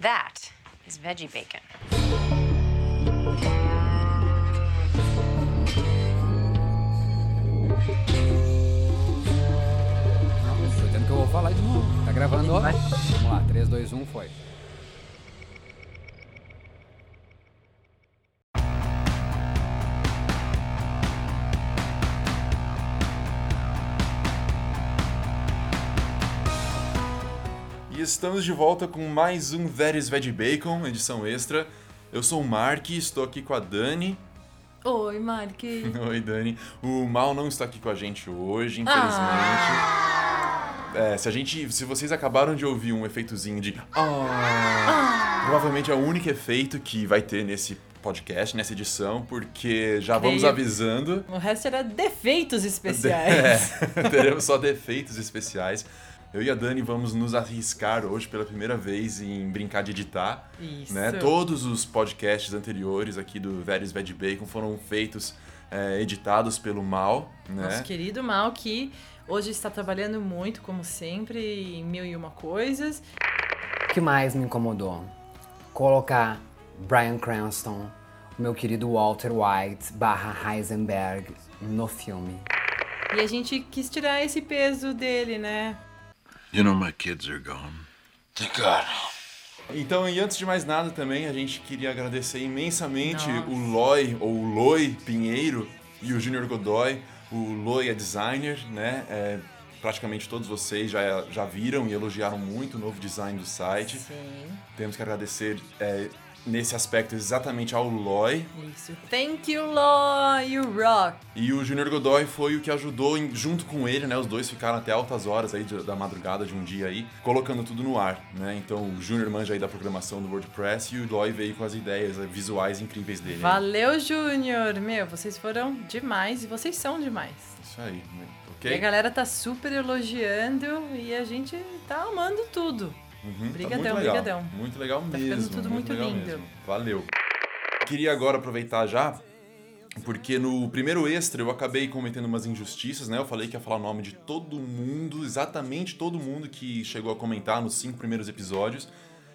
That is veggie bacon. Não, tô tendo que eu vou falar de novo. Tá gravando, ó. Vamos lá, 3, 2, 1, foi. Estamos de volta com mais um That is Veg Bacon, edição extra. Eu sou o Mark, estou aqui com a Dani. Oi, Mark. Oi, Dani. O Mal não está aqui com a gente hoje, infelizmente. É, se a gente, se vocês acabaram de ouvir um efeitozinho de ah, provavelmente é o único efeito que vai ter nesse podcast, nessa edição, porque já vamos Creio. avisando. O resto era defeitos especiais. É, teremos só defeitos especiais. Eu e a Dani vamos nos arriscar hoje pela primeira vez em brincar de editar. Isso. Né? Todos os podcasts anteriores aqui do Veris Veg Bacon foram feitos, é, editados pelo Mal, né? Nosso querido Mal, que hoje está trabalhando muito, como sempre, em mil e uma coisas. O que mais me incomodou? Colocar Bryan Cranston, o meu querido Walter White barra Heisenberg no filme. E a gente quis tirar esse peso dele, né? You know my kids are gone. Thank God. Então, e antes de mais nada também, a gente queria agradecer imensamente Nossa. o Loi, ou o Loi Pinheiro e o Júnior Godoy. O Loi é designer, né? É, praticamente todos vocês já, já viram e elogiaram muito o novo design do site. Sim. Temos que agradecer é, nesse aspecto exatamente ao Loi. Isso. Thank you, Law, you rock. E o Júnior Godoy foi o que ajudou em- junto com ele, né? Os dois ficaram até altas horas aí de- da madrugada de um dia aí, colocando tudo no ar, né? Então o Júnior manja aí da programação do WordPress e o Loy veio com as ideias eh, visuais incríveis dele. né? Valeu, Júnior. Meu, vocês foram demais e vocês são demais. Isso aí, né? E a ok? galera tá super elogiando e a gente tá amando tudo. Uhum, tá brigadão, muito legal, brigadão. Muito legal Tá mesmo. ficando tudo muito legal lindo. mesmo. Valeu. Queria agora aproveitar já, porque no primeiro extra eu acabei cometendo umas injustiças, né? Eu falei que ia falar o nome de todo mundo, exatamente todo mundo que chegou a comentar nos cinco primeiros episódios.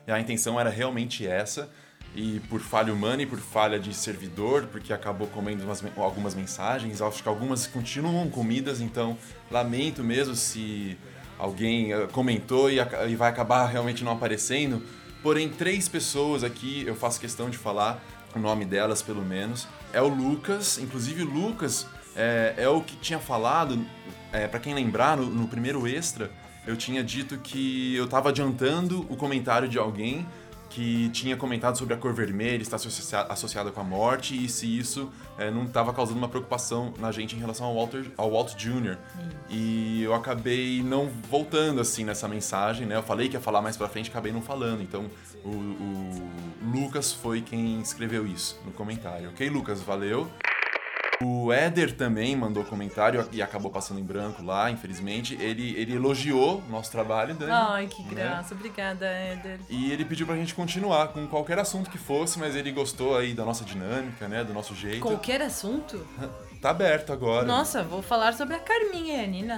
E a intenção era realmente essa. E por falha humana e por falha de servidor, porque acabou comendo umas algumas mensagens, acho que algumas continuam comidas, então lamento mesmo se alguém eh, comentou e, e vai acabar realmente não aparecendo. Porém, três pessoas aqui, eu faço questão de falar o nome delas pelo menos. É o Lucas, inclusive o Lucas é, é o que tinha falado, é, para quem lembrar, no, no primeiro extra, eu tinha dito que eu tava adiantando o comentário de alguém que tinha comentado sobre a cor vermelha estar associa- associada com a morte e se isso é, não estava causando uma preocupação na gente em relação ao Walter, ao Walt Jr. E eu acabei não voltando assim nessa mensagem, né? Eu falei que ia falar mais pra frente, acabei não falando. Então o, o Lucas foi quem escreveu isso no comentário. Ok, Lucas? Valeu. O Éder também mandou comentário e acabou passando em branco lá, infelizmente. Ele, ele elogiou o nosso trabalho, Dani. Ai, que né? graça. Obrigada, Éder. E ele pediu pra gente continuar com qualquer assunto que fosse, mas ele gostou aí da nossa dinâmica, né? Do nosso jeito. Qualquer assunto? Tá aberto agora. Nossa, vou falar sobre a Carminha e a Nina.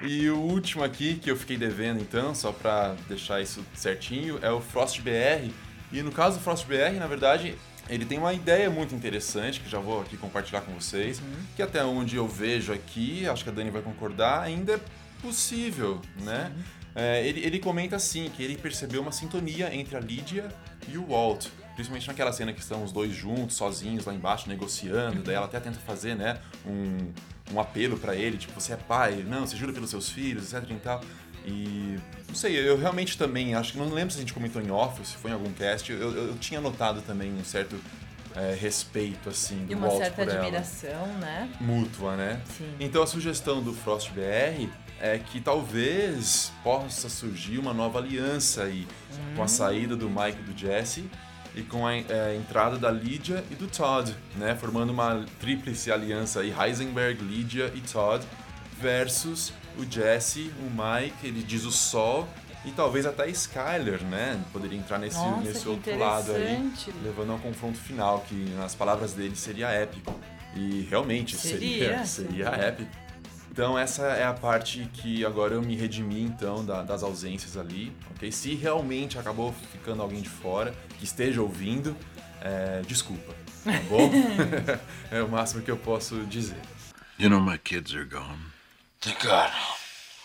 E o último aqui, que eu fiquei devendo então, só pra deixar isso certinho, é o Frost BR. E no caso do Frost BR, na verdade, ele tem uma ideia muito interessante, que já vou aqui compartilhar com vocês, que até onde eu vejo aqui, acho que a Dani vai concordar, ainda é possível, né? É, ele, ele comenta assim, que ele percebeu uma sintonia entre a Lídia e o Walt. Principalmente naquela cena que estão os dois juntos, sozinhos, lá embaixo, negociando. Daí ela até tenta fazer, né, um, um apelo pra ele, tipo, você é pai, não, você jura pelos seus filhos, etc e tal. E, não sei, eu realmente também, acho que não lembro se a gente comentou em off se foi em algum cast, eu, eu, eu tinha notado também um certo é, respeito, assim, do E uma Walt certa por ela admiração, né? mútua, né? Sim. Então a sugestão do Frost BR é que talvez possa surgir uma nova aliança aí, com Hum. a saída do Mike e do Jesse e com a, é, entrada da Lydia e do Todd, né? Formando uma tríplice aliança aí, Heisenberg, Lydia e Todd versus o Jesse, o Mike, ele diz o Sol e talvez até a Skyler, né? Poderia entrar nesse, Nossa, nesse outro lado aí, levando ao confronto final, que nas palavras dele seria épico. E realmente seria, Seria, seria, seria. épico. Então essa é a parte que agora eu me redimi então da- das ausências ali, ok? Se realmente acabou ficando alguém de fora que esteja ouvindo, é, desculpa, tá bom? é o máximo que eu posso dizer. You know my kids are gone. God.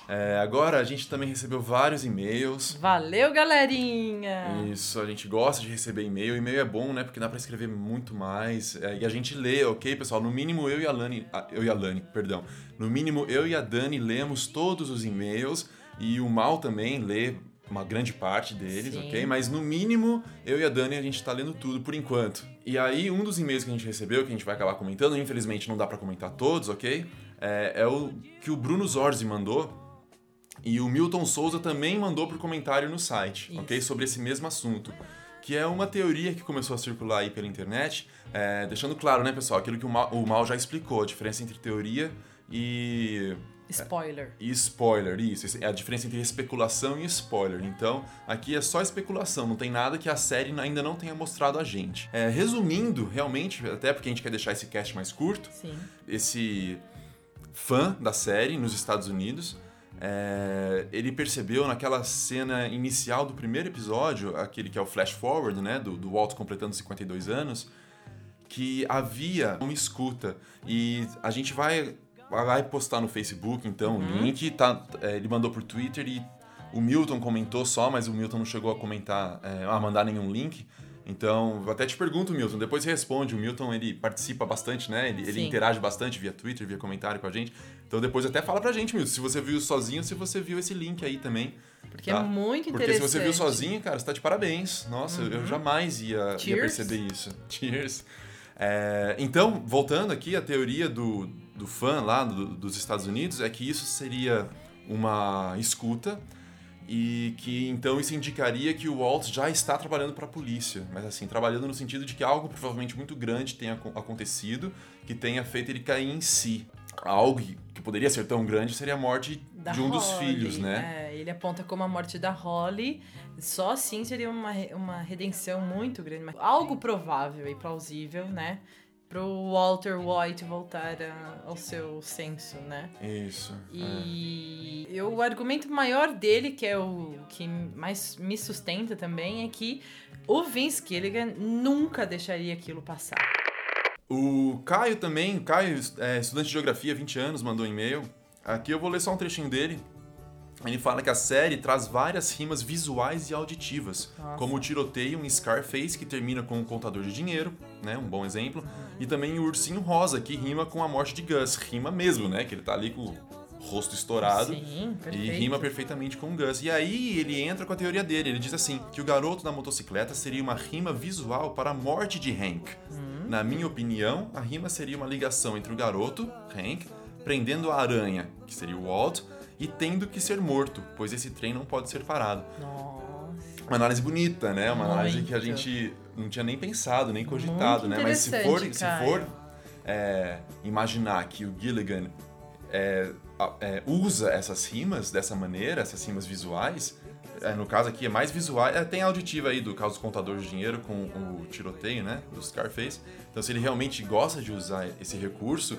É, agora a gente também recebeu vários e-mails. Valeu, galerinha! Isso, a gente gosta de receber e-mail. E-mail é bom, né? Porque dá pra escrever muito mais. É, e a gente lê, ok, pessoal? No mínimo eu e a Lani. Eu e a Lani, perdão. No mínimo eu e a Dani lemos todos os e-mails. E o Mal também lê uma grande parte deles, Sim. ok? Mas no mínimo eu e a Dani a gente tá lendo tudo por enquanto. E aí, um dos e-mails que a gente recebeu, que a gente vai acabar comentando, infelizmente não dá pra comentar todos, ok? É, é o que o Bruno Zorzi mandou. E o Milton Souza também mandou por comentário no site, Isso. ok? Sobre esse mesmo assunto. Que é uma teoria que começou a circular aí pela internet, é, deixando claro, né, pessoal, aquilo que o Mal, o Mal já explicou, a diferença entre teoria e, Spoiler. e spoiler, isso, é a diferença entre especulação e spoiler. Então, aqui é só especulação, não tem nada que a série ainda não tenha mostrado a gente. É, resumindo, realmente, até porque a gente quer deixar esse cast mais curto, Sim. esse fã da série nos Estados Unidos, é, ele percebeu naquela cena inicial do primeiro episódio, aquele que é o flash forward, né, do, do Walt completando 52 anos, que havia uma escuta. E a gente vai vai postar no Facebook então o link, tá, é, ele mandou por Twitter e o Milton comentou só, mas o Milton não chegou a comentar, é, a mandar nenhum link. Então, eu até te pergunto, Milton, depois responde. O Milton, ele participa bastante, né? Ele, ele interage bastante via Twitter, via comentário com a gente. Então, depois até fala pra gente, Milton, se você viu sozinho, se você viu esse link aí também. Porque tá? é muito Porque interessante. se você viu sozinho, cara, você tá de parabéns. Nossa, eu jamais ia, ia perceber isso. Cheers. É, então, voltando aqui, a teoria do, do fã lá do- dos Estados Unidos é que isso seria uma escuta e que então isso indicaria que o Walt já está trabalhando para a polícia, mas assim, trabalhando no sentido de que algo provavelmente muito grande tenha acon- acontecido que tenha feito ele cair em si. Algo que poderia ser tão grande seria a morte Da de um dos Holly, filhos, né? É, ele aponta como a morte da Holly. Só assim seria uma, uma redenção muito grande. mas Algo provável e plausível, né? Pro Walter White voltar a- ao seu senso, né? Isso. é. E eu- o argumento maior dele, que é o que mais me sustenta também, é que o Vince Gilligan nunca deixaria aquilo passar. O Caio também, o Caio, é, estudante de geografia, 20 anos, mandou um e-mail. Aqui eu vou ler só um trechinho dele. Ele fala que a série traz várias rimas visuais e auditivas, Nossa. como o tiroteio em Scarface, que termina com um contador de dinheiro, né? Um bom exemplo. E também o Ursinho Rosa, que rima com a morte de Gus. Rima mesmo, né? Que ele tá ali com o rosto estourado. Sim, E rima perfeitamente com o Gus. E aí ele entra com a teoria dele. Ele diz assim: que o garoto da motocicleta seria uma rima visual para a morte de Hank. Hum. Na minha opinião, a rima seria uma ligação entre o garoto, Hank, prendendo a aranha, que seria o Walt, e tendo que ser morto, pois esse trem não pode ser parado. Nossa. Uma análise bonita, né? Uma análise que a Muito. gente não tinha nem pensado, nem cogitado, Muito né? Mas se for, se for é, imaginar que o Gilligan é, é, usa essas rimas dessa maneira, essas rimas visuais, é, no caso aqui é mais visual, é, tem a auditiva aí do caso do contador de dinheiro com o tiroteio, né? Do Scarface. Então, se ele realmente gosta de usar esse recurso,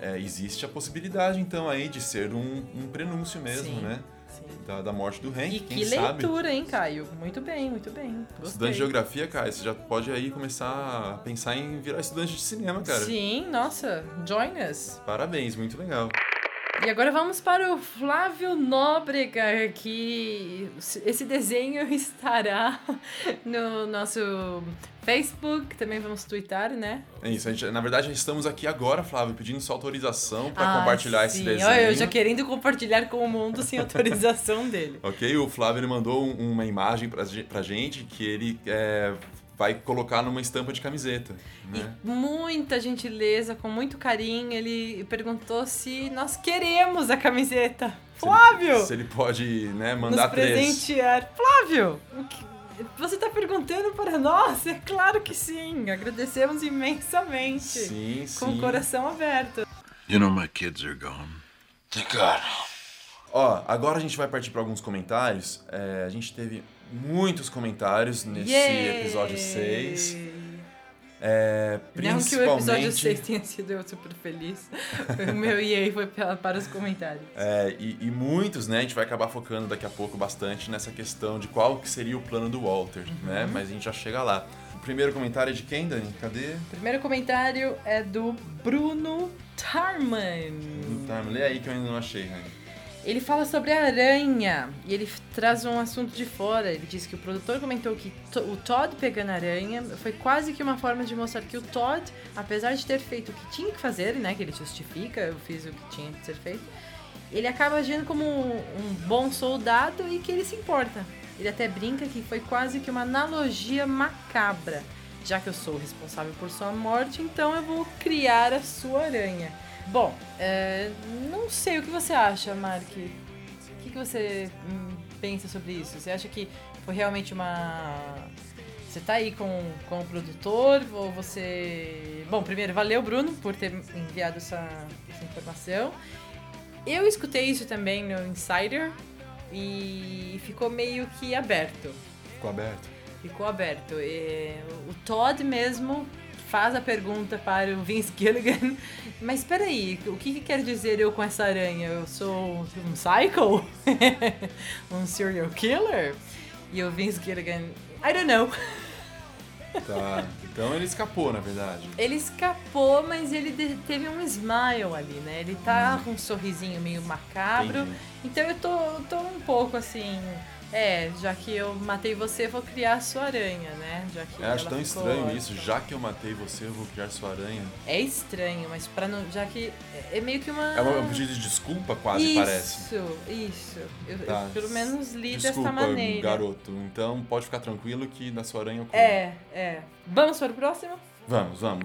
é, existe a possibilidade, então, aí de ser um, um prenúncio mesmo, Sim, né? sim. Da, da morte do Hank, E quem que sabe? leitura, hein, Caio? Muito bem, muito bem. Gostei. Estudante de geografia, cara, você já pode aí começar a pensar em virar estudante de cinema, cara. Sim, nossa, join us. Parabéns, muito legal. E agora vamos para o Flávio Nóbrega, que esse desenho estará no nosso Facebook, também vamos twittar, né? É isso, a gente, na verdade, estamos aqui agora, Flávio, pedindo sua autorização para Ah, compartilhar esse sim. desenho. Olha, eu já querendo compartilhar com o mundo sem autorização dele. Ok, o Flávio ele mandou um- uma imagem pra, ge- pra gente que ele é, vai colocar numa estampa de camiseta, né? Muita gentileza, com muito carinho, ele perguntou se nós queremos a camiseta. Flávio! Se ele pode, né, nos mandar três. presentear. Flávio, o que- você está perguntando para nós? É claro que sim. Agradecemos imensamente. Sim, sim. Com o coração aberto. You know my kids are gone. Thank God. Ó, agora a gente vai partir para alguns comentários. É, a gente teve muitos comentários nesse Yay! episódio 6. É, Não que o episódio principalmente- 6 tenha sido eu super feliz. o meu EA foi para os comentários. É, e, e muitos, né, a gente vai acabar focando daqui a pouco bastante nessa questão de qual que seria o plano do Walter, né? Uhum. Mas a gente já chega lá. O primeiro comentário é de quem, Dani? Cadê? Primeiro comentário é do Bruno Tarman. Tá, lê aí que eu ainda não achei, né? Ele fala sobre a aranha e ele traz um assunto de fora. Ele diz que o produtor comentou que o Todd pegando a aranha foi quase que uma forma de mostrar que o Todd, apesar de ter feito o que tinha que fazer, né, que ele justifica, eu fiz o que tinha que ser feito, ele acaba agindo como um, bom soldado e que ele se importa. Ele até brinca que foi quase que uma analogia macabra. Já que eu sou responsável por sua morte, então eu vou criar a sua aranha. Bom, é, não sei o que você acha, Mark. O que, que você hum, pensa sobre isso? Você acha que foi realmente uma. Você tá aí com, com o produtor ou você. Bom, primeiro, valeu, Bruno, por ter enviado essa, essa informação. Eu escutei isso também no Insider e ficou meio que aberto. Ficou aberto. Ficou aberto. E o Todd mesmo faz a pergunta para o Vince Gilligan. Mas espera aí, o que, que quer dizer eu com essa aranha? Eu sou um psycho? um serial killer? E o Vince Gilligan, I don't know. Tá. Então ele escapou, na verdade. Ele escapou, mas ele teve um smile ali, né? Ele tá com um sorrisinho meio macabro. Entendi. Então eu tô, tô um pouco assim. É, já que eu matei você, eu vou criar a sua aranha, né? Já que Eu acho tão estranho órfã. isso. Já que eu matei você, eu vou criar sua aranha. É estranho, mas para não. Já que. É meio que uma. É um pedido de desculpa, quase isso, parece. Isso, Eu, Tá. eu pelo menos li Desculpa, dessa maneira. garoto. Então pode ficar tranquilo que na sua aranha eu como. É, é. Vamos para o próximo? Vamos, vamos.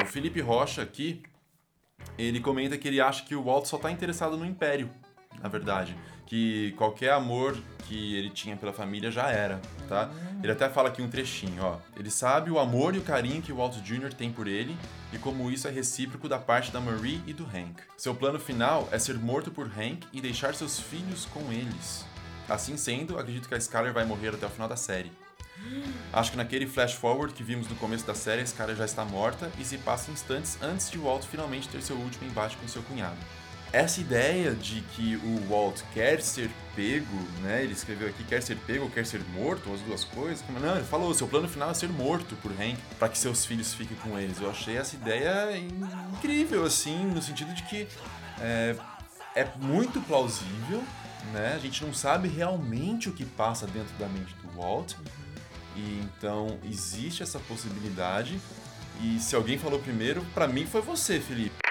O Felipe Rocha aqui, ele comenta que ele acha que o Walt só tá interessado no Império, na verdade. Que qualquer amor que ele tinha pela família já era, tá? Ele até fala aqui um trechinho, ó. Ele sabe o amor e o carinho que o Walt Jr. tem por ele e como isso é recíproco da parte da Marie e do Hank. Seu plano final é ser morto por Hank e deixar seus filhos com eles. Assim sendo, acredito que a Skyler vai morrer até o final da série. Acho que naquele flash forward que vimos no começo da série, a Skyler já está morta e se passa instantes antes de Walt finalmente ter seu último embate com seu cunhado. Essa ideia de que o Walt quer ser pego, né? Ele escreveu aqui quer ser pego ou quer ser morto, as duas coisas. Não, ele falou, seu plano final é ser morto por Hank, para que seus filhos fiquem com eles. Eu achei essa ideia incrível, assim, no sentido de que é, é muito plausível, né? A gente não sabe realmente o que passa dentro da mente do Walt. E então existe essa possibilidade. E se alguém falou primeiro, pra mim foi você, Felipe.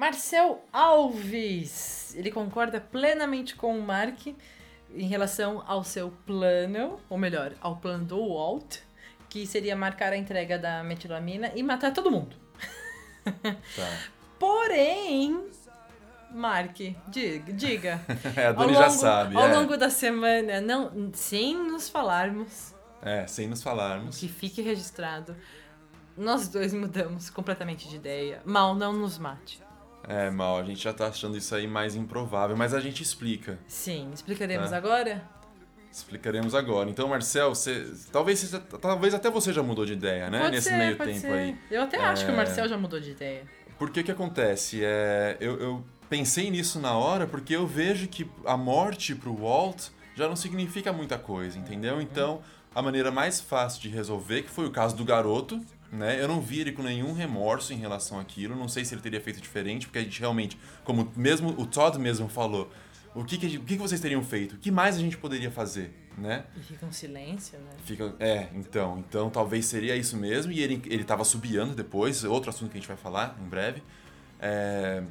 Marcel Alves. Ele concorda plenamente com o Mark em relação ao seu plano, ou melhor, ao plano do Walt, que seria marcar a entrega da metilamina e matar todo mundo. Tá. Porém, Mark, diga, diga. É, a Dani longo, já sabe. Ao é. longo da semana, não, sem nos falarmos, É, sem nos falarmos. que fique registrado, nós dois mudamos completamente de ideia. Mal não nos mate. É, mal, a gente já tá achando isso aí mais improvável, mas a gente explica. Sim, explicaremos Tá. agora? Explicaremos agora. Então, Marcel, você, talvez, você- talvez até você já mudou de ideia, né? Pode Nesse ser, meio tempo ser. aí. Eu até acho que o É. Marcel já mudou de ideia. Porque o que acontece? É, eu, eu pensei nisso na hora porque eu vejo que a morte pro Walt já não significa muita coisa, entendeu? Então, a maneira mais fácil de resolver, que foi o caso do garoto, né? Eu não vi ele com nenhum remorso em relação àquilo, não sei se ele teria feito diferente, porque a gente realmente, como mesmo o Todd mesmo falou, o que, que, o que que vocês teriam feito? O que mais a gente poderia fazer, né? E fica um silêncio, né? Fica, é, então, então talvez seria isso mesmo, e ele, ele tava subiando depois, outro assunto que a gente vai falar em breve. É,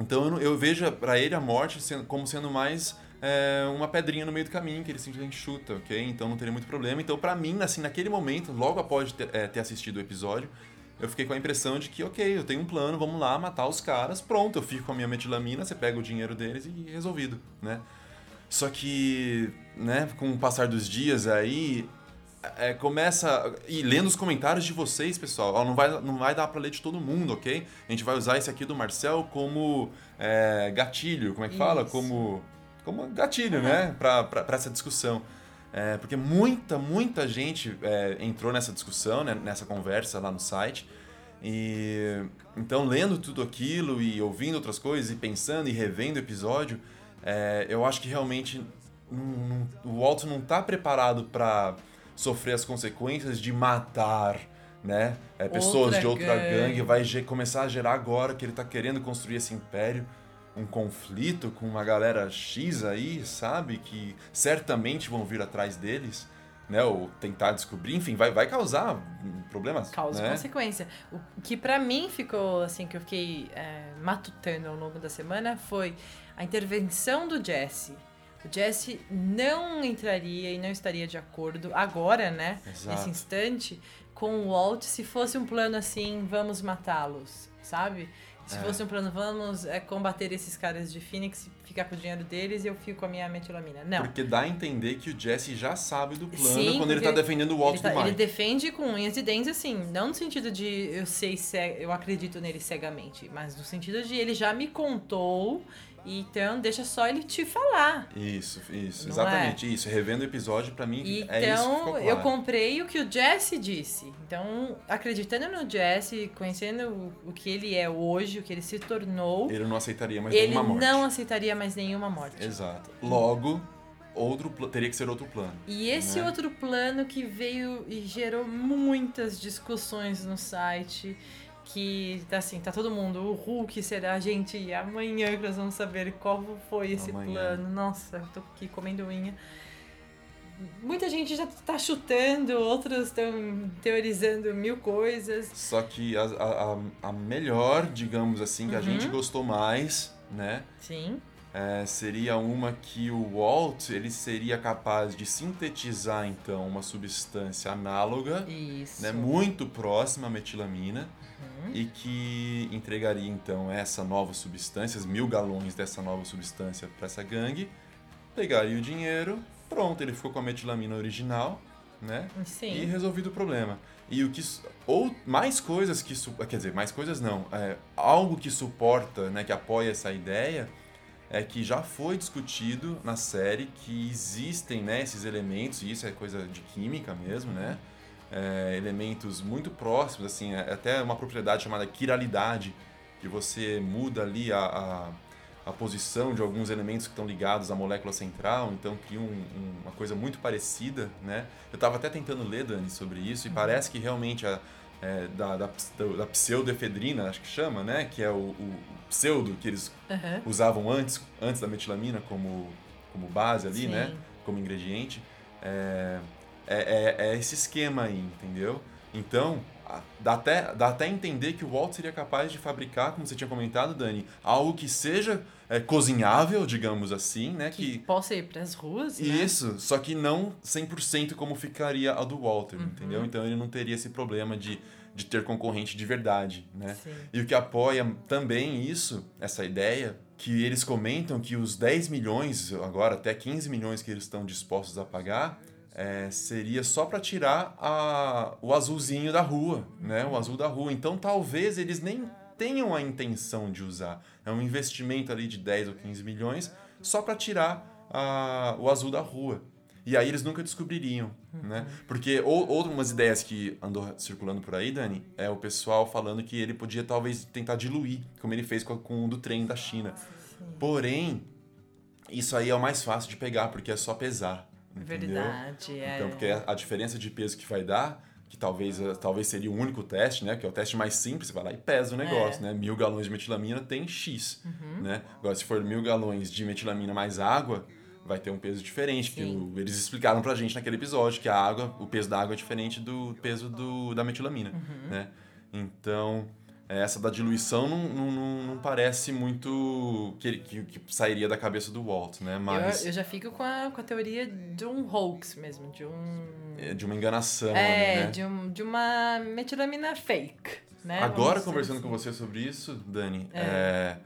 então eu, eu vejo pra ele a morte sendo- como sendo mais é, uma pedrinha no meio do caminho, que ele simplesmente chuta, ok? Então não teria muito problema. Então pra mim, assim, naquele momento, logo após ter, é, ter assistido o episódio, eu fiquei com a impressão de que, ok, eu tenho um plano, vamos lá, matar os caras, pronto, eu fico com a minha metilamina, você pega o dinheiro deles e resolvido, né? Só que, né, com o passar dos dias aí, é, começa. E lendo os comentários de vocês, pessoal, ó, não, vai, não vai dar pra ler de todo mundo, ok? A gente vai usar esse aqui do Marcel como é, gatilho, como é que fala? Isso. Como, gatilho, né? Pra essa discussão. É, porque muita, muita gente é, entrou nessa discussão, né, nessa conversa lá no site. E então, lendo tudo aquilo e ouvindo outras coisas e pensando e revendo o episódio, é, eu acho que realmente o Walt não está preparado para sofrer as consequências de matar né, é, pessoas Outra de outra gangue. gangue. Vai começar a gerar agora que ele está querendo construir esse império. Um conflito com uma galera X aí, sabe? Que certamente vão vir atrás deles, né? Ou tentar descobrir, enfim, vai, vai causar problemas. Causa né? consequência. O que pra mim ficou, assim, que eu fiquei é, matutando ao longo da semana foi a intervenção do Jesse. O Jesse não entraria e não estaria de acordo agora, né? Exato. Nesse instante, com o Walt se fosse um plano assim, vamos matá-los, sabe? Se É. fosse um plano, vamos é, combater esses caras de Phoenix, ficar com o dinheiro deles e eu fico com a minha metilamina. Não. Porque dá a entender que o Jesse já sabe do plano Sim, quando ele tá defendendo o Walt ele, tá- do ele Mike. defende com unhas e dentes, assim, não no sentido de eu sei, ce- eu acredito nele cegamente, mas no sentido de ele já me contou, então deixa só ele te falar. Isso, isso, Não exatamente isso. Revendo o episódio, pra mim, é isso Então, ficou eu claro. comprei o que o Jesse disse. Então, acreditando no Jesse, conhecendo o, que ele é hoje, o que ele se tornou, Ele não aceitaria mais ele nenhuma morte. não aceitaria mais nenhuma morte. Exato. Logo, outro teria que ser outro plano. E esse né? outro plano que veio e gerou muitas discussões no site, que assim, tá todo mundo, o Hulk será a gente amanhã que nós vamos saber qual foi esse Amanhã. plano. Nossa, tô aqui comendo unha. Muita gente já tá chutando, outros estão teorizando mil coisas. Só que a, a, a- a melhor, digamos assim, que a Uhum. gente gostou mais, né? Sim. é, seria uma que o Walt ele seria capaz de sintetizar então uma substância análoga, Isso. né, muito próxima à metilamina. E que entregaria então essa nova substância, mil galões dessa nova substância para essa gangue, pegaria o dinheiro, pronto, ele ficou com a metilamina original, né? e Sim. resolvido o problema. E o que ou mais coisas que quer dizer, mais coisas não, é, algo que suporta, né, que apoia essa ideia é que já foi discutido na série que existem, né, esses elementos, e isso é coisa de química mesmo, né? É, elementos muito próximos, assim, é até uma propriedade chamada quiralidade, que você muda ali a, a, a posição de alguns elementos que estão ligados à molécula central, então cria um- um- uma coisa muito parecida, né? Eu estava até tentando ler, Dani, sobre isso, e parece que realmente a, é, da, da, da pseudoefedrina, acho que chama, né? Que é o, o pseudo que eles Aham. usavam antes, antes da metilamina como, como base ali, Sim. né? Como ingrediente. É, é, é- é esse esquema aí, entendeu? Então, dá até, dá até entender que o Walt seria capaz de fabricar, como você tinha comentado, Dani, algo que seja é, cozinhável, digamos assim, né? Que Que, possa ir pras ruas, né? isso, só que não 100% como ficaria a do Walter, Uhum. entendeu? Então ele não teria esse problema de, de ter concorrente de verdade, né? Sim. E o que apoia também isso, essa ideia, que eles comentam que os 10 milhões, agora até 15 milhões que eles estão dispostos a pagar, é, seria só para tirar a, o azulzinho da rua, né? O azul da rua. Então talvez eles nem tenham a intenção de usar. É um investimento ali de 10 ou 15 milhões só para tirar a, o azul da rua. E aí eles nunca descobririam, né? Porque ou, outras ideias que andou circulando por aí, Dani, é o pessoal falando que ele podia talvez tentar diluir, como ele fez com, com o do trem da China. Porém, isso aí é o mais fácil de pegar, porque é só pesar. Entendeu? Verdade, é. Então, porque a diferença de peso que vai dar, que talvez, eh, talvez seria o único teste, né? Que é o teste mais simples, você vai lá e pesa o negócio, É. né? Mil galões de metilamina tem X, Uhum. né? Agora, se for mil galões de metilamina mais água, vai ter um peso diferente. Que Sim. eles explicaram pra gente naquele episódio que a água, o peso da água é diferente do peso do, da metilamina, Uhum. né? Então, essa da diluição não, não, não, parece muito que, que, que sairia da cabeça do Walt, né? Mas Eu, eu já fico com a, com a teoria de um hoax mesmo, de um. é de uma enganação, É, né? de, um, de uma metilamina fake, né? Agora, Vamos conversando dizer com você sobre isso, Dani, é,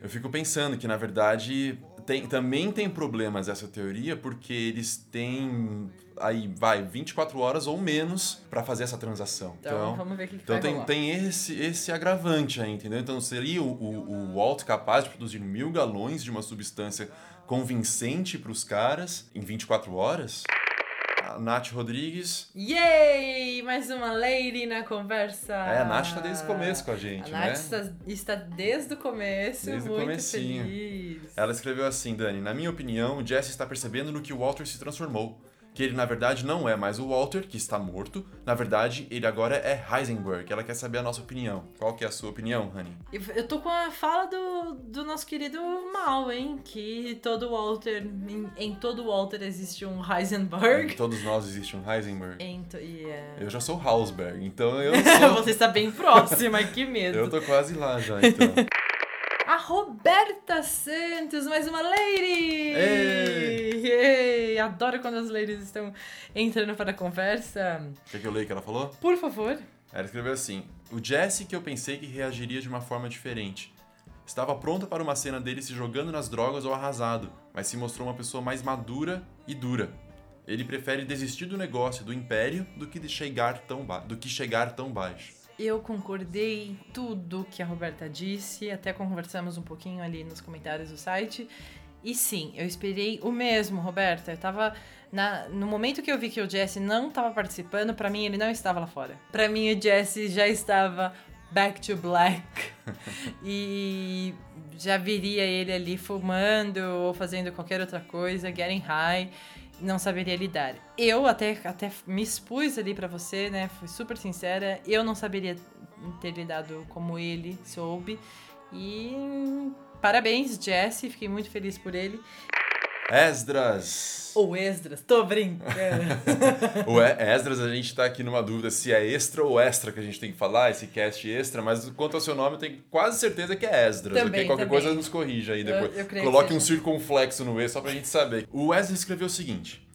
eu fico pensando que, na verdade, tem, também tem problemas essa teoria, porque eles têm, aí, vai, 24 horas ou menos para fazer essa transação. Então, vamos ver o que, que Então vai tem, rolar. tem esse, esse agravante aí, entendeu? Então seria o, o, o Walt capaz de produzir mil galões de uma substância convincente para os caras em 24 horas? A Nath Rodrigues. Yay! Mais uma lady na conversa. É, a Nath tá desde o começo com a gente, a né? Nath está, está desde o começo, Desde o muito comecinho. feliz. Ela escreveu assim, Dani, na minha opinião, o Jesse está percebendo no que o Walter se transformou. Que ele, na verdade, não é mais o Walter, que está morto. Na verdade, ele agora é Heisenberg. Ela quer saber a nossa opinião. Qual que é a sua opinião, Honey? Eu eu tô com a fala do, do nosso querido Mal, hein? Que todo Walter. Em, em todo Walter existe um Em Heisenberg. todos nós existe um Heisenberg. Em to- e, é... Eu já sou Hausberg, então eu sou... Você está bem próxima, que medo. eu tô quase lá já, então. A Roberta Santos, mais uma lady! Ei! Yay! Adoro quando as ladies estão entrando para a conversa. Quer que eu leia o que ela falou? Por favor. Ela escreveu assim: O Jesse que eu pensei que reagiria de uma forma diferente. Estava pronta para uma cena dele se jogando nas drogas ou arrasado, mas se mostrou uma pessoa mais madura e dura. Ele prefere desistir do negócio do império do que chegar tão do que chegar tão baixo. Eu concordei em tudo que a Roberta disse, até conversamos um pouquinho ali nos comentários do site. E sim, eu esperei o mesmo, Roberta. Eu tava. na- no momento que eu vi que o Jesse não estava participando, pra mim ele não estava lá fora. Pra mim o Jesse já estava back to black. e já viria ele ali fumando ou fazendo qualquer outra coisa, getting high não saberia lidar. Eu até, até me expus ali pra você, né? Fui super sincera. Eu não saberia ter lidado como ele soube. E parabéns, Jesse. Fiquei muito feliz por ele. Esdras! Ou Esdras, tô brincando. O Esdras, a gente tá aqui numa dúvida se é extra ou extra que a gente tem que falar, esse cast extra, mas quanto ao seu nome, eu tenho quase certeza que é Esdras. Também, ok? Qualquer também. coisa nos corrija aí depois. Eu- eu Coloque que um circunflexo no E só pra gente saber. O Esdras escreveu o seguinte.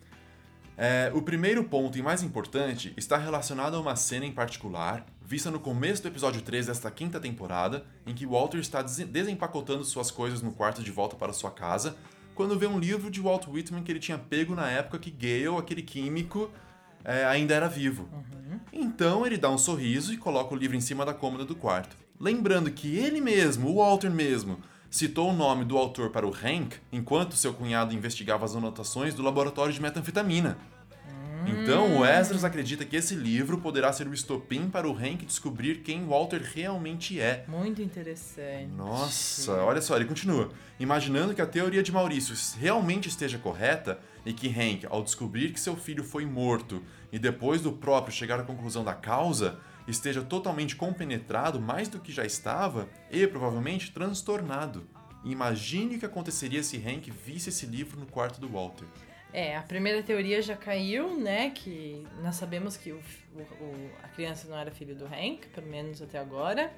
É, o primeiro ponto e mais importante está relacionado a uma cena em particular, vista no começo do episódio 3 desta quinta temporada, em que Walter está des- desempacotando suas coisas no quarto de volta para sua casa, quando vê um livro de Walt Whitman que ele tinha pego na época que Gale, aquele químico, é, ainda era vivo. Então ele dá um sorriso e coloca o livro em cima da cômoda do quarto. Lembrando que ele mesmo, o Walter mesmo, citou o nome do autor para o Hank enquanto seu cunhado investigava as anotações do laboratório de metanfetamina. Então, o Esdras acredita que esse livro poderá ser o estopim para o Hank descobrir quem Walter realmente é. muito interessante. Nossa, olha só, ele continua. Imaginando que a teoria de Maurício realmente esteja correta e que Hank, ao descobrir que seu filho foi morto e depois do próprio chegar à conclusão da causa, esteja totalmente compenetrado mais do que já estava e provavelmente transtornado. Imagine o que aconteceria se Hank visse esse livro no quarto do Walter. É, a primeira teoria já caiu, né? Que nós sabemos que o, o- a criança não era filho do Hank, pelo menos até agora.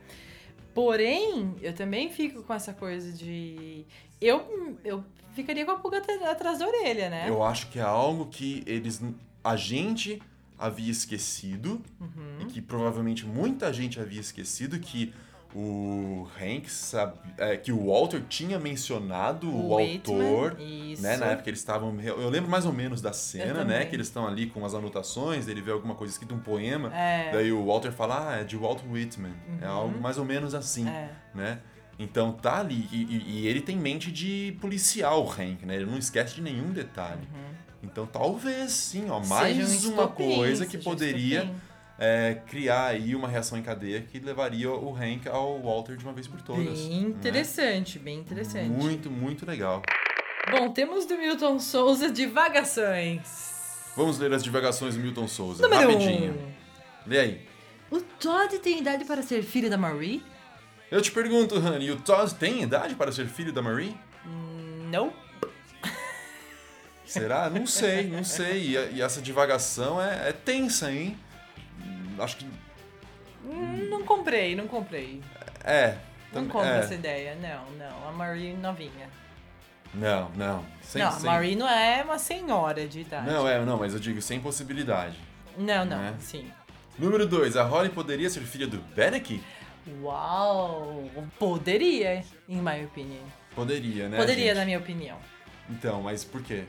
Porém, eu também fico com essa coisa de. Eu, eu ficaria com a pulga atrás da orelha, né? Eu acho que é algo que eles. A gente havia esquecido, Uhum. e que provavelmente muita gente havia esquecido que o Hank sabe, é, que o Walter tinha mencionado o, Whitman, autor. Né, na época eles estavam. Eu lembro mais ou menos da cena, né? Que eles estão ali com as anotações, ele vê alguma coisa escrita, um poema. É. Daí o Walter fala, ah, é de Walt Whitman. É Uhum. algo mais ou menos assim, É. né? Então tá ali. E, e- e ele tem mente de policial, o Hank, né? Ele não esquece de nenhum detalhe. Então talvez sim, ó, mais Uhum. Um uma coisa que um poderia. É, criar aí uma reação em cadeia que levaria o Hank ao Walter de uma vez por todas. Bem né? interessante, bem interessante. Muito, muito legal. Bom, temos do Milton Souza divagações. Vamos ler as divagações do Milton Souza, Número rapidinho. um. Lê aí. O Todd tem idade para ser filho da Marie? Eu te pergunto, Honey, o Todd tem idade para ser filho da Marie? Não. Será? Não sei, não sei. E, e essa divagação é, é tensa, hein? Acho que. Não comprei, não comprei. É. Não tam- compro é. essa ideia. Não, não. A Marie novinha. Não, não. Sem, não, a Marie não é uma senhora de idade. Não, é, não, mas eu digo sem possibilidade. Não, não, né? sim. Número 2. A Holly poderia ser filha do Beneke? Uau! Poderia, in my opinion. Poderia, né? Poderia, gente? na minha opinião. Então, mas por quê?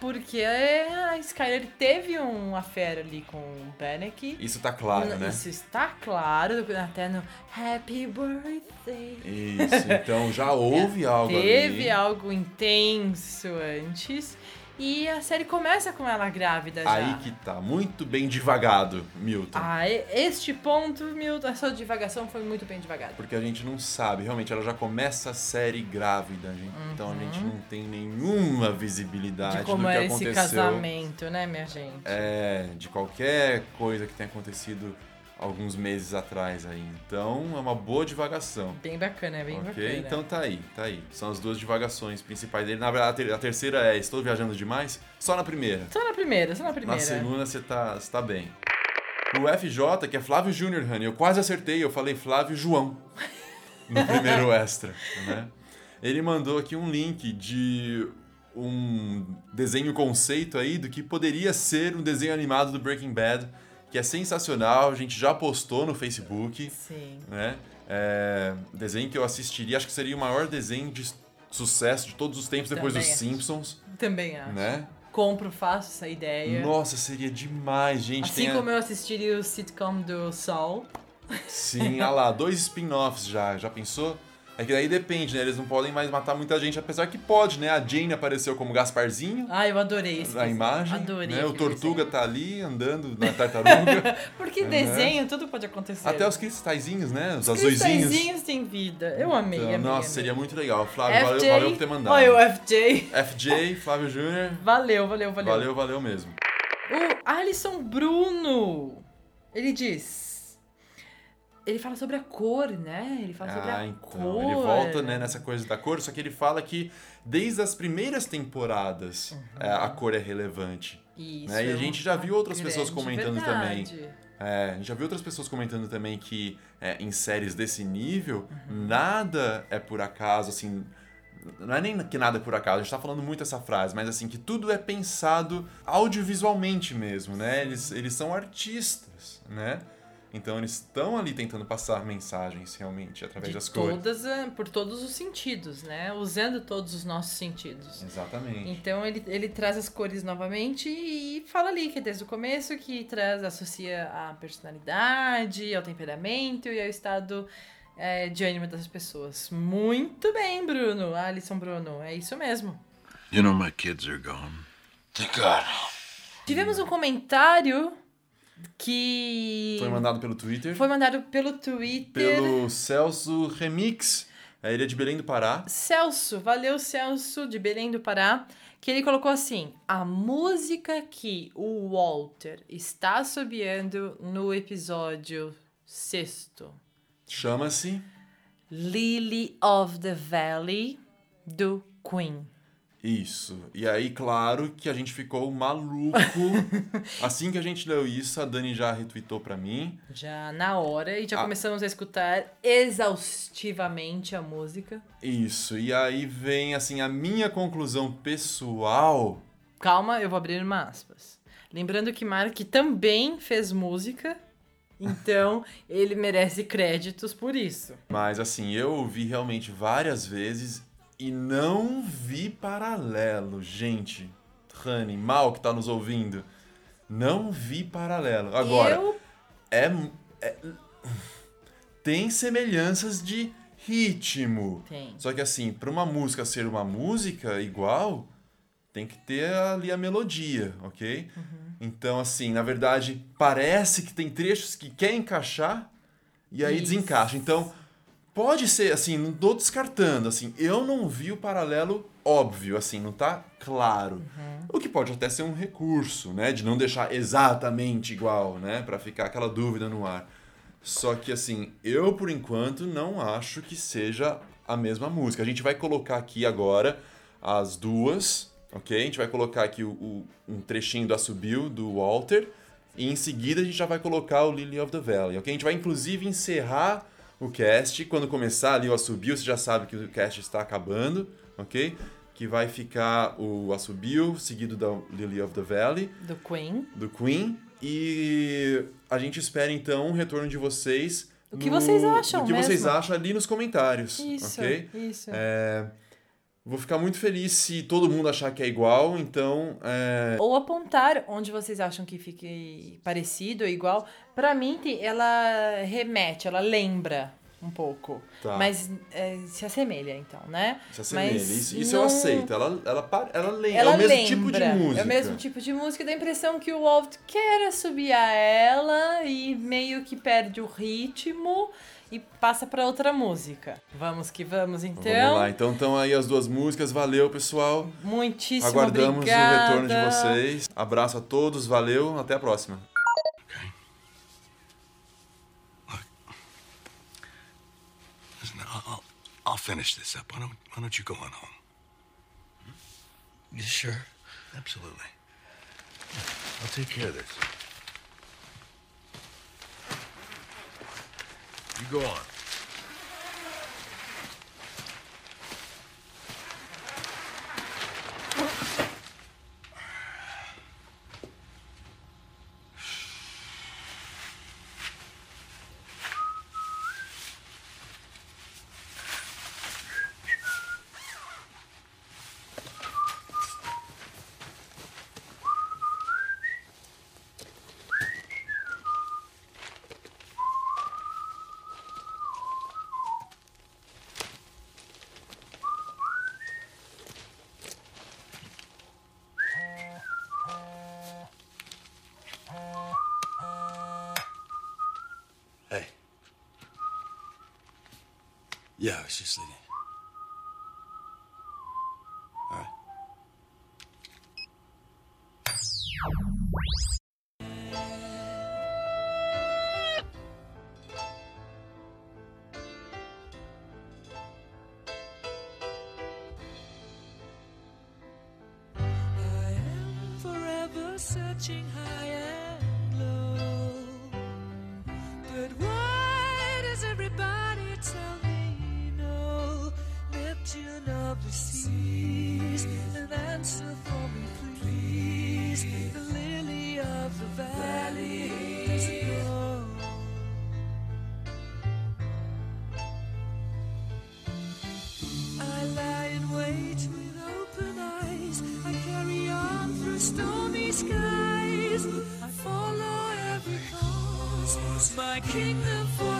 Porque a Skyler teve um affair ali com o Beneke. Isso tá claro, né? Isso está claro, até no Happy Birthday. Isso, então já houve algo Teve ali. algo intenso antes. E a série começa com ela grávida já. Aí que tá, muito bem devagado, Milton. Ah, este ponto, Milton, essa divagação foi muito bem devagada. Porque a gente não sabe, realmente, ela já começa a série grávida, gente. Então a gente não tem nenhuma visibilidade Uhum. De como do que é esse aconteceu. casamento, né, minha gente? É, de qualquer coisa que tenha acontecido alguns meses atrás aí. Então é uma boa divagação. Bem bacana, é bem ok? bacana. Então tá aí, tá aí. São as duas divagações principais dele. Na verdade, a ter- a terceira é Estou viajando demais? Só na primeira. Só na primeira, só na Na primeira. segunda você tá, você tá bem. O FJ, que é Flávio Júnior, Honey, eu quase acertei, eu falei Flávio João no primeiro extra, né? Ele mandou aqui um link de um desenho conceito aí do que poderia ser um desenho animado do Breaking Bad, que é sensacional, a gente já postou no Facebook, Sim. né? É, desenho que eu assistiria, acho que seria o maior desenho de sucesso de todos os tempos depois Também dos acho. Simpsons, Também acho. né? Compro, faço essa ideia. Nossa, seria demais, gente. assim a- como eu assistiria o sitcom do Sol. Sim, ah lá, dois spin-offs já, já pensou? É que daí depende, né? Eles não podem mais matar muita gente, apesar que pode, né? A Jane apareceu como Gasparzinho Ah, eu adorei na desenho. imagem, Adorei. né? O Tortuga desenho. tá ali andando na tartaruga. Porque desenho, tudo pode acontecer. Até os cristalzinhos, né? Os, Os azuizinhos. cristalzinhos têm vida. Eu amei, Então, amei, nossa, amei. seria muito legal. Flávio, valeu, FJ, valeu por ter mandado. Olha o FJ. FJ, Flávio Júnior, Valeu, valeu, valeu. valeu, valeu mesmo. O Alisson Bruno, ele diz... Ele fala sobre a cor, né? Ele fala sobre Ah, a então. cor. Ele volta né, nessa coisa da cor, só que ele fala que desde as primeiras temporadas é, a cor é relevante. Isso, né? E a é gente já viu outras pessoas comentando também. verdade. É, a gente já viu outras pessoas comentando também que é, em séries desse nível, Uhum. nada é por acaso, assim. Não é nem que nada é por acaso, a gente tá falando muito essa frase, mas assim, que tudo é pensado audiovisualmente mesmo, né? Eles, eles são artistas, né? Então eles estão ali tentando passar mensagens realmente através De das cores. todas, a- por todos os sentidos, né? Usando todos os nossos sentidos. Exatamente. Então ele, ele traz as cores novamente e fala ali que desde o começo que traz, associa a personalidade, ao temperamento e ao estado é, de ânimo das pessoas. Muito bem, Bruno. Alisson Bruno, é isso mesmo. You know my kids are gone. Thank God. Tivemos um comentário que Foi mandado pelo Twitter. foi mandado pelo Twitter. Pelo Celso Remix. Ele é de Belém do Pará. Celso, valeu Celso de Belém do Pará, que ele colocou assim: a música que o Walter está assobiando no episódio sexto, Chama-se. Lily of the Valley do Queen. Isso. E aí, claro que a gente ficou maluco. assim que a gente leu isso, a Dani já retweetou pra mim. Já na hora, e já Ah. começamos a escutar exaustivamente a música. Isso. E aí vem, assim, a minha conclusão pessoal. Calma, eu vou abrir uma aspas. Lembrando que Mark também fez música, então ele merece créditos por isso. Mas, assim, eu ouvi realmente várias vezes e não vi paralelo. Gente, Rani, mal que tá nos ouvindo. Não vi paralelo. Agora, eu é, é- tem semelhanças de ritmo. Tem. Só que assim, para uma música ser uma música igual, tem que ter ali a melodia, ok? Então, assim, na verdade, parece que tem trechos que quer encaixar e aí Isso. desencaixa. Então, pode ser, assim, não tô descartando, assim, eu não vi o paralelo óbvio, assim, não tá claro. O que pode até ser um recurso, né, de não deixar exatamente igual, né, para ficar aquela dúvida no ar. Só que, assim, eu por enquanto não acho que seja a mesma música. A gente vai colocar aqui agora as duas, ok? A gente vai colocar aqui o, o- um trechinho do Assobio, do Walter, e em seguida a gente já vai colocar o Lily of the Valley, ok? A gente vai inclusive encerrar o cast. Quando começar ali o Assobio, você já sabe que o cast está acabando, ok? Que vai ficar o Assobio, seguido da Lily of the Valley do Queen. do Queen. E a gente espera então um retorno de vocês. O que vocês acham O que vocês mesmo. acham ali nos comentários. Isso, ok? isso. É, vou ficar muito feliz se todo mundo achar que é igual, então. é, Ou apontar onde vocês acham que fique parecido ou igual. Pra mim, ela remete, ela lembra. um pouco. Tá. Mas é, se assemelha, então, né? Se assemelha. Mas Isso, isso eu não- aceito. Ela, ela, ela lembra. Ela é o mesmo lembra, tipo de música. É o mesmo tipo de música. Dá a impressão que o Walt quer assobiar ela e meio que perde o ritmo e passa pra outra música. Vamos que vamos, então. Vamos lá, então estão aí as duas músicas. Valeu, pessoal. Muitíssimo Aguardamos obrigada. o retorno de vocês. Abraço a todos, valeu, até a próxima. Listen, I'll, I'll, I'll finish this up. Why don't, why don't you go on home? You sure? Absolutely. I'll take care of this. You go on. Yeah, I was just leaving. Stormy skies. I follow every cause, my kingdom for